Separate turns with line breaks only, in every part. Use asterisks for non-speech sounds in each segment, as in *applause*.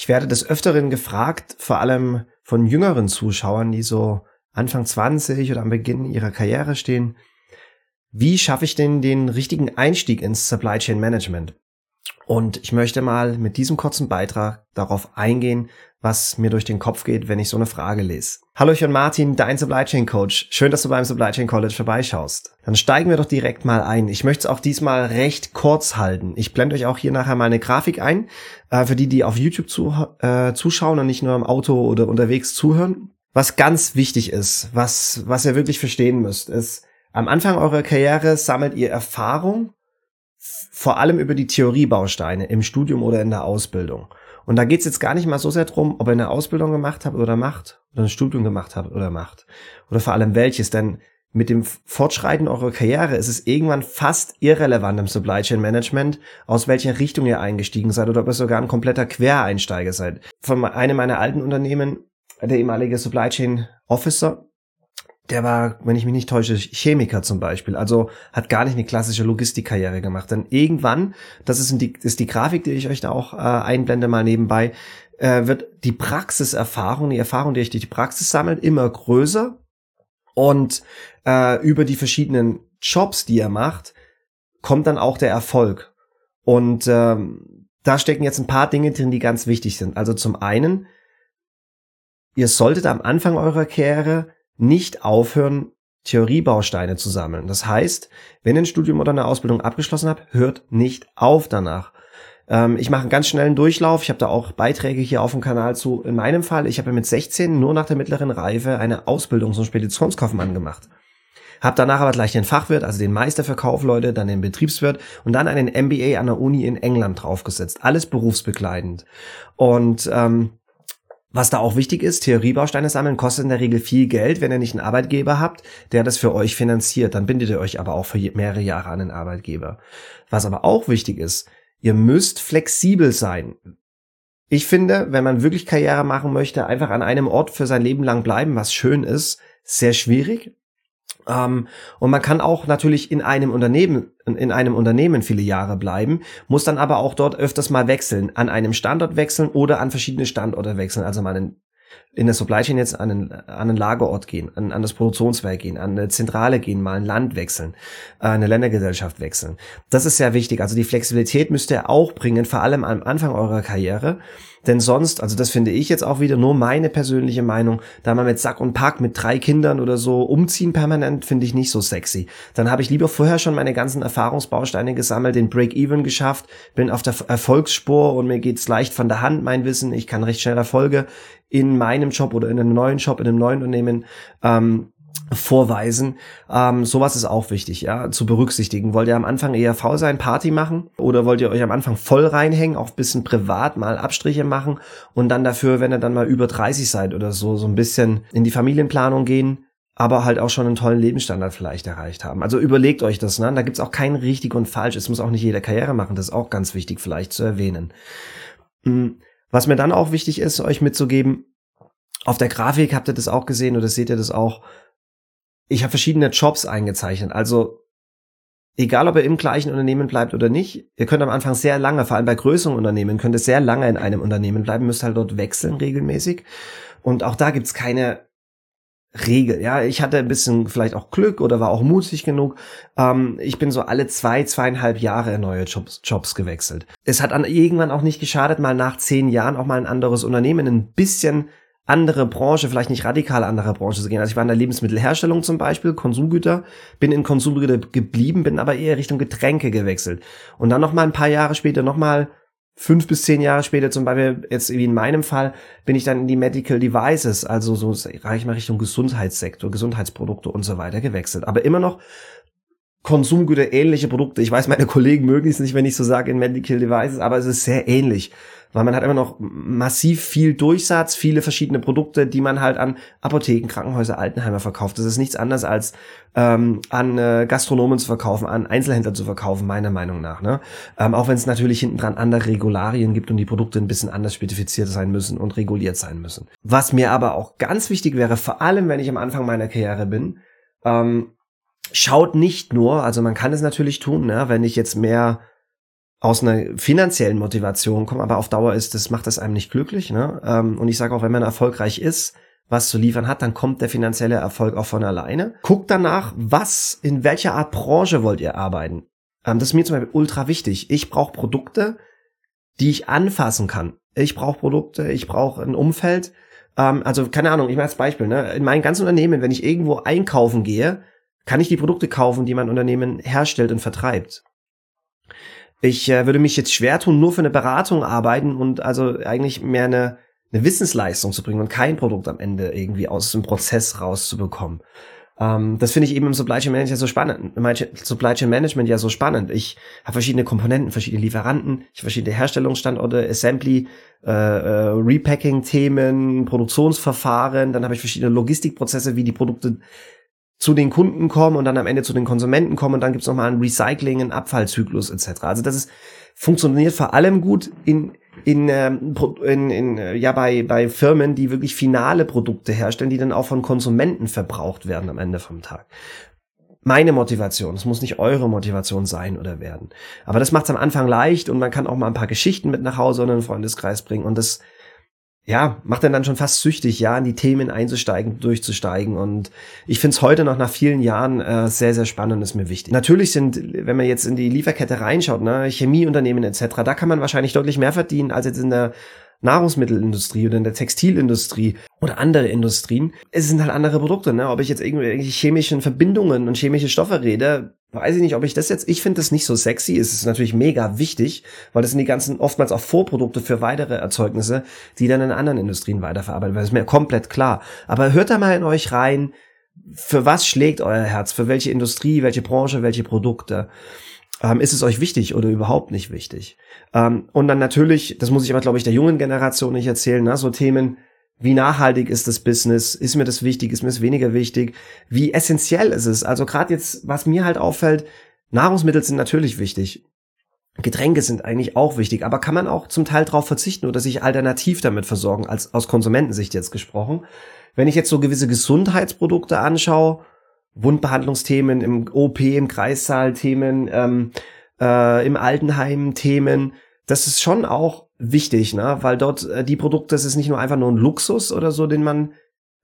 Ich werde des Öfteren gefragt, vor allem von jüngeren Zuschauern, die so Anfang 20 oder am Beginn ihrer Karriere stehen, wie schaffe ich denn den richtigen Einstieg ins Supply Chain Management? Und ich möchte mal mit diesem kurzen Beitrag darauf eingehen, was mir durch den Kopf geht, wenn ich so eine Frage lese. Hallo, ich bin Martin, dein Supply Chain Coach. Schön, dass du beim Supply Chain College vorbeischaust. Dann steigen wir doch direkt mal ein. Ich möchte es auch diesmal recht kurz halten. Ich blende euch auch hier nachher mal eine Grafik ein, äh, für die, die auf YouTube zu, äh, zuschauen und nicht nur im Auto oder unterwegs zuhören. Was ganz wichtig ist, was, was ihr wirklich verstehen müsst, ist, am Anfang eurer Karriere sammelt ihr Erfahrung vor allem über die Theoriebausteine im Studium oder in der Ausbildung. Und da geht's jetzt gar nicht mal so sehr drum, ob ihr eine Ausbildung gemacht habt oder macht, oder ein Studium gemacht habt oder macht. Oder vor allem welches, denn mit dem Fortschreiten eurer Karriere ist es irgendwann fast irrelevant im Supply Chain Management, aus welcher Richtung ihr eingestiegen seid oder ob ihr sogar ein kompletter Quereinsteiger seid. Von einem meiner alten Unternehmen, der ehemalige Supply Chain Officer, der war, wenn ich mich nicht täusche, Chemiker zum Beispiel. Also hat gar nicht eine klassische Logistikkarriere gemacht. Denn irgendwann, das ist die, ist die Grafik, die ich euch da auch äh, einblende mal nebenbei, äh, wird die Praxiserfahrung, die Erfahrung, die ich durch die Praxis sammelt, immer größer. Und äh, über die verschiedenen Jobs, die er macht, kommt dann auch der Erfolg. Und ähm, da stecken jetzt ein paar Dinge drin, die ganz wichtig sind. Also zum einen, ihr solltet am Anfang eurer Karriere nicht aufhören, Theoriebausteine zu sammeln. Das heißt, wenn ihr ein Studium oder eine Ausbildung abgeschlossen habt, hört nicht auf danach. Ähm, ich mache einen ganz schnellen Durchlauf. Ich habe da auch Beiträge hier auf dem Kanal zu. In meinem Fall, ich habe mit 16 nur nach der mittleren Reife eine Ausbildung zum Speditionskaufmann gemacht. Hab danach aber gleich den Fachwirt, also den Meister für Kaufleute, dann den Betriebswirt und dann einen MBA an der Uni in England draufgesetzt. Alles berufsbegleitend. Und ähm, was da auch wichtig ist, Theoriebausteine sammeln kostet in der Regel viel Geld, wenn ihr nicht einen Arbeitgeber habt, der das für euch finanziert. Dann bindet ihr euch aber auch für mehrere Jahre an den Arbeitgeber. Was aber auch wichtig ist, ihr müsst flexibel sein. Ich finde, wenn man wirklich Karriere machen möchte, einfach an einem Ort für sein Leben lang bleiben, was schön ist, sehr schwierig. Ähm, und man kann auch natürlich in einem Unternehmen, in einem Unternehmen viele Jahre bleiben, muss dann aber auch dort öfters mal wechseln, an einem Standort wechseln oder an verschiedene Standorte wechseln, also mal in, in der Supply Chain jetzt an einen, an einen Lagerort gehen, an, an das Produktionswerk gehen, an eine Zentrale gehen, mal ein Land wechseln, äh, eine Ländergesellschaft wechseln. Das ist sehr wichtig. Also die Flexibilität müsst ihr auch bringen, vor allem am Anfang eurer Karriere. Denn sonst, also das finde ich jetzt auch wieder nur meine persönliche Meinung, da man mit Sack und Pack mit drei Kindern oder so umziehen permanent, finde ich nicht so sexy. Dann habe ich lieber vorher schon meine ganzen Erfahrungsbausteine gesammelt, den Break-Even geschafft, bin auf der Erfolgsspur und mir geht's leicht von der Hand, mein Wissen. Ich kann recht schnell Erfolge in meinem Job oder in einem neuen Job, in einem neuen Unternehmen ähm, vorweisen. Ähm, sowas ist auch wichtig, ja, zu berücksichtigen. Wollt ihr am Anfang eher faul sein, Party machen? Oder wollt ihr euch am Anfang voll reinhängen, auch bisschen privat mal Abstriche machen und dann dafür, wenn ihr dann mal über 30 seid oder so, so ein bisschen in die Familienplanung gehen, aber halt auch schon einen tollen Lebensstandard vielleicht erreicht haben. Also überlegt euch das, ne? Da gibt's auch kein richtig und falsch. Es muss auch nicht jeder Karriere machen. Das ist auch ganz wichtig vielleicht zu erwähnen. Hm, was mir dann auch wichtig ist, euch mitzugeben, auf der Grafik habt ihr das auch gesehen oder seht ihr das auch, ich habe verschiedene Jobs eingezeichnet. Also egal, ob ihr im gleichen Unternehmen bleibt oder nicht, ihr könnt am Anfang sehr lange, vor allem bei größeren Unternehmen, könnt ihr sehr lange in einem Unternehmen bleiben, müsst halt dort wechseln regelmäßig. Und auch da gibt's keine Regel. Ja, ich hatte ein bisschen vielleicht auch Glück oder war auch mutig genug. Ähm, ich bin so alle zwei, zweieinhalb Jahre in neue Jobs, Jobs gewechselt. Es hat an irgendwann auch nicht geschadet, mal nach zehn Jahren auch mal ein anderes Unternehmen ein bisschen andere Branche, vielleicht nicht radikal andere Branche zu gehen. Also ich war in der Lebensmittelherstellung zum Beispiel, Konsumgüter, bin in Konsumgüter geblieben, bin aber eher Richtung Getränke gewechselt. Und dann noch mal ein paar Jahre später, noch mal fünf bis zehn Jahre später, zum Beispiel jetzt wie in meinem Fall, bin ich dann in die Medical Devices, also so reiche ich mal Richtung Gesundheitssektor, Gesundheitsprodukte und so weiter gewechselt. Aber immer noch Konsumgüter ähnliche Produkte. Ich weiß, meine Kollegen mögen es nicht, wenn ich so sage in Medical Devices, aber es ist sehr ähnlich weil man hat immer noch massiv viel Durchsatz, viele verschiedene Produkte, die man halt an Apotheken, Krankenhäuser, Altenheimer verkauft. Das ist nichts anderes als ähm, an äh, Gastronomen zu verkaufen, an Einzelhändler zu verkaufen, meiner Meinung nach. Ne? Ähm, auch wenn es natürlich hinten dran andere Regularien gibt und die Produkte ein bisschen anders spezifiziert sein müssen und reguliert sein müssen. Was mir aber auch ganz wichtig wäre, vor allem wenn ich am Anfang meiner Karriere bin, ähm, schaut nicht nur, also man kann es natürlich tun, ne, wenn ich jetzt mehr aus einer finanziellen Motivation kommen, aber auf Dauer ist, das macht das einem nicht glücklich. Ne? Ähm, und ich sage auch, wenn man erfolgreich ist, was zu liefern hat, dann kommt der finanzielle Erfolg auch von alleine. Guckt danach, was, in welcher Art Branche wollt ihr arbeiten. Ähm, das ist mir zum Beispiel ultra wichtig. Ich brauche Produkte, die ich anfassen kann. Ich brauche Produkte, ich brauche ein Umfeld. Ähm, also keine Ahnung, ich mache als Beispiel. Ne? In meinem ganzen Unternehmen, wenn ich irgendwo einkaufen gehe, kann ich die Produkte kaufen, die mein Unternehmen herstellt und vertreibt. Ich äh, würde mich jetzt schwer tun, nur für eine Beratung arbeiten und also eigentlich mehr eine, eine Wissensleistung zu bringen und kein Produkt am Ende irgendwie aus dem Prozess rauszubekommen. Ähm, das finde ich eben im Supply Chain Management so spannend. Supply Chain Management ja so spannend. Ich habe verschiedene Komponenten, verschiedene Lieferanten, ich habe verschiedene Herstellungsstandorte, Assembly, äh, äh, Repacking-Themen, Produktionsverfahren, dann habe ich verschiedene Logistikprozesse, wie die Produkte zu den Kunden kommen und dann am Ende zu den Konsumenten kommen und dann gibt's noch mal ein Recycling, einen Abfallzyklus etc. Also das ist funktioniert vor allem gut in in, ähm, in, in äh, ja bei bei Firmen, die wirklich finale Produkte herstellen, die dann auch von Konsumenten verbraucht werden am Ende vom Tag. Meine Motivation, es muss nicht eure Motivation sein oder werden. Aber das macht es am Anfang leicht und man kann auch mal ein paar Geschichten mit nach Hause oder einen Freundeskreis bringen und das ja, macht dann dann schon fast süchtig, ja, in die Themen einzusteigen, durchzusteigen. Und ich finde es heute noch nach vielen Jahren äh, sehr, sehr spannend und ist mir wichtig. Natürlich sind, wenn man jetzt in die Lieferkette reinschaut, ne, Chemieunternehmen etc., da kann man wahrscheinlich deutlich mehr verdienen als jetzt in der Nahrungsmittelindustrie oder in der Textilindustrie oder andere Industrien. Es sind halt andere Produkte, ne? Ob ich jetzt irgendwelche chemischen Verbindungen und chemische Stoffe rede, weiß ich nicht, ob ich das jetzt, ich finde das nicht so sexy. Es ist natürlich mega wichtig, weil das sind die ganzen oftmals auch Vorprodukte für weitere Erzeugnisse, die dann in anderen Industrien weiterverarbeitet werden. Das ist mir komplett klar. Aber hört da mal in euch rein, für was schlägt euer Herz? Für welche Industrie, welche Branche, welche Produkte? Ähm, ist es euch wichtig oder überhaupt nicht wichtig? Ähm, und dann natürlich, das muss ich aber, glaube ich, der jungen Generation nicht erzählen, ne? so Themen, wie nachhaltig ist das Business? Ist mir das wichtig? Ist mir das weniger wichtig? Wie essentiell ist es? Also gerade jetzt, was mir halt auffällt, Nahrungsmittel sind natürlich wichtig. Getränke sind eigentlich auch wichtig, aber kann man auch zum Teil darauf verzichten oder sich alternativ damit versorgen, als aus Konsumentensicht jetzt gesprochen. Wenn ich jetzt so gewisse Gesundheitsprodukte anschaue, Wundbehandlungsthemen im OP, im Kreissaal Themen, ähm, äh, im Altenheim Themen. Das ist schon auch wichtig, ne? weil dort äh, die Produkte, das ist nicht nur einfach nur ein Luxus oder so, den man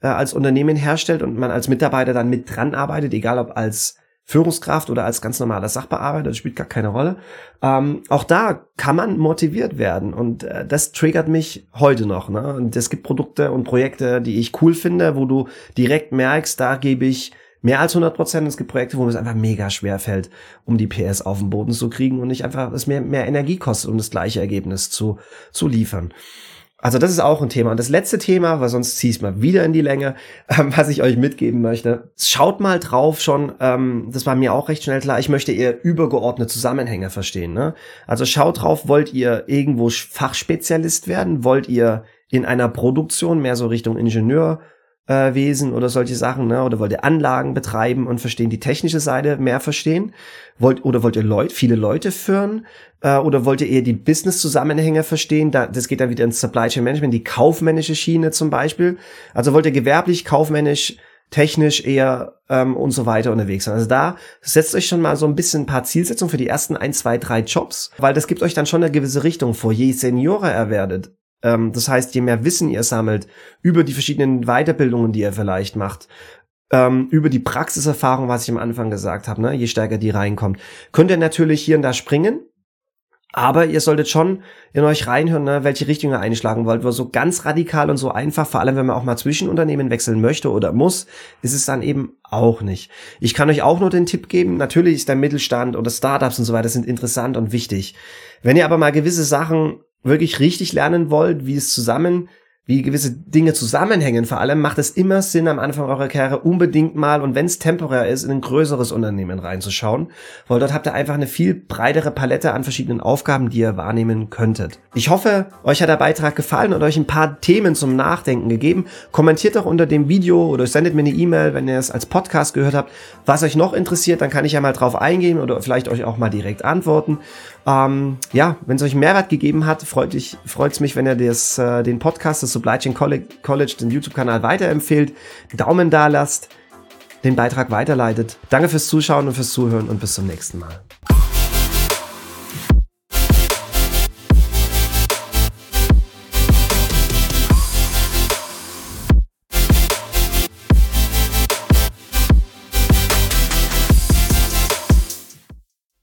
äh, als Unternehmen herstellt und man als Mitarbeiter dann mit dran arbeitet, egal ob als Führungskraft oder als ganz normaler Sachbearbeiter, das spielt gar keine Rolle. Ähm, auch da kann man motiviert werden und äh, das triggert mich heute noch. Ne? Und es gibt Produkte und Projekte, die ich cool finde, wo du direkt merkst, da gebe ich mehr als 100 Prozent. Es gibt Projekte, wo es einfach mega schwer fällt, um die PS auf den Boden zu kriegen und nicht einfach es mehr, mehr Energie kostet, um das gleiche Ergebnis zu, zu liefern. Also das ist auch ein Thema. Und das letzte Thema, weil sonst zieh ich mal wieder in die Länge, *laughs* ähm, was ich euch mitgeben möchte. Schaut mal drauf schon, ähm, das war mir auch recht schnell klar, ich möchte eher übergeordnete Zusammenhänge verstehen. Ne? Also schaut drauf, wollt ihr irgendwo Fachspezialist werden? Wollt ihr in einer Produktion mehr so Richtung Ingenieur äh, Wesen oder solche Sachen, ne? Oder wollt ihr Anlagen betreiben und verstehen, die technische Seite mehr verstehen? Wollt, oder wollt ihr Leute, viele Leute führen? Äh, oder wollt ihr eher die Business-Zusammenhänge verstehen? Da, das geht dann wieder ins Supply Chain Management, die kaufmännische Schiene zum Beispiel. Also wollt ihr gewerblich, kaufmännisch, technisch eher ähm, und so weiter unterwegs sein. Also da setzt euch schon mal so ein bisschen ein paar Zielsetzungen für die ersten ein, zwei, drei Jobs, weil das gibt euch dann schon eine gewisse Richtung vor. Je seniorer er werdet, ähm, das heißt, je mehr Wissen ihr sammelt über die verschiedenen Weiterbildungen, die ihr vielleicht macht, ähm, über die Praxiserfahrung, was ich am Anfang gesagt habe, ne, je stärker die reinkommt, könnt ihr natürlich hier und da springen. Aber ihr solltet schon in euch reinhören, ne, welche Richtung ihr einschlagen wollt. Weil so ganz radikal und so einfach, vor allem wenn man auch mal zwischen Unternehmen wechseln möchte oder muss, ist es dann eben auch nicht. Ich kann euch auch nur den Tipp geben, natürlich ist der Mittelstand oder Startups und so weiter sind interessant und wichtig. Wenn ihr aber mal gewisse Sachen wirklich richtig lernen wollt, wie es zusammen wie gewisse Dinge zusammenhängen, vor allem macht es immer Sinn, am Anfang eurer Karriere unbedingt mal, und wenn es temporär ist, in ein größeres Unternehmen reinzuschauen, weil dort habt ihr einfach eine viel breitere Palette an verschiedenen Aufgaben, die ihr wahrnehmen könntet. Ich hoffe, euch hat der Beitrag gefallen und euch ein paar Themen zum Nachdenken gegeben. Kommentiert doch unter dem Video oder sendet mir eine E-Mail, wenn ihr es als Podcast gehört habt, was euch noch interessiert, dann kann ich ja mal drauf eingehen oder vielleicht euch auch mal direkt antworten. Ähm, ja, wenn es euch Mehrwert gegeben hat, freut es mich, wenn ihr das, äh, den Podcast, das Supply Chain College, den YouTube-Kanal weiterempfehlt, Daumen da lasst, den Beitrag weiterleitet. Danke fürs Zuschauen und fürs Zuhören und bis zum nächsten Mal.